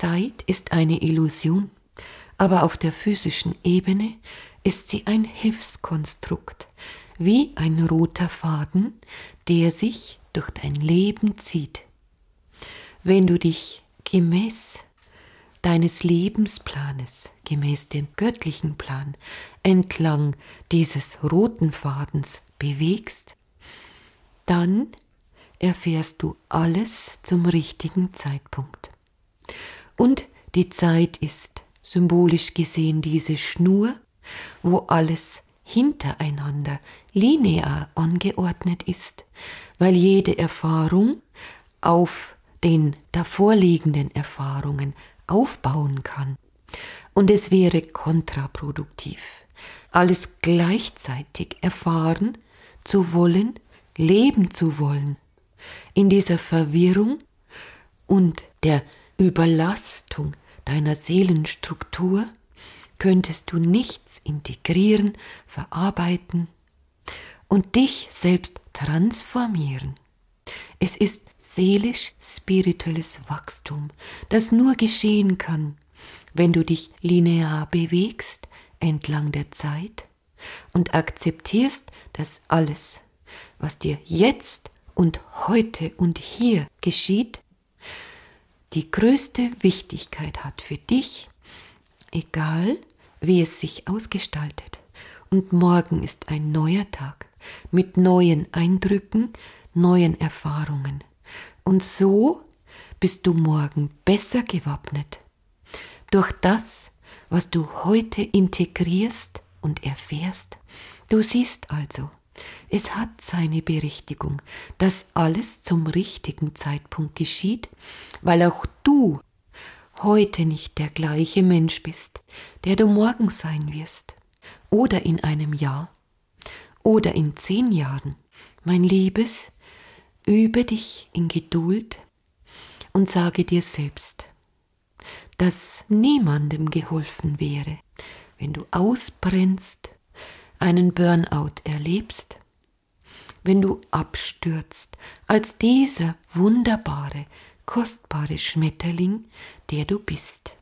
Zeit ist eine Illusion, aber auf der physischen Ebene ist sie ein Hilfskonstrukt, wie ein roter Faden, der sich durch dein Leben zieht. Wenn du dich gemäß deines Lebensplanes, gemäß dem göttlichen Plan, entlang dieses roten Fadens bewegst, dann erfährst du alles zum richtigen Zeitpunkt. Und die Zeit ist symbolisch gesehen diese Schnur, wo alles hintereinander linear angeordnet ist, weil jede Erfahrung auf den davorliegenden Erfahrungen aufbauen kann. Und es wäre kontraproduktiv, alles gleichzeitig erfahren zu wollen, leben zu wollen. In dieser Verwirrung und der Überlastung deiner Seelenstruktur könntest du nichts integrieren, verarbeiten und dich selbst transformieren. Es ist seelisch-spirituelles Wachstum, das nur geschehen kann, wenn du dich linear bewegst entlang der Zeit und akzeptierst, dass alles, was dir jetzt und heute und hier geschieht, die größte Wichtigkeit hat für dich, egal wie es sich ausgestaltet. Und morgen ist ein neuer Tag mit neuen Eindrücken, neuen Erfahrungen. Und so bist du morgen besser gewappnet. Durch das, was du heute integrierst und erfährst. Du siehst also, es hat seine Berechtigung, dass alles zum richtigen Zeitpunkt geschieht, weil auch du heute nicht der gleiche Mensch bist, der du morgen sein wirst, oder in einem Jahr, oder in zehn Jahren. Mein Liebes, übe dich in Geduld und sage dir selbst, dass niemandem geholfen wäre, wenn du ausbrennst, einen Burnout erlebst, wenn du abstürzt als dieser wunderbare, kostbare Schmetterling, der du bist.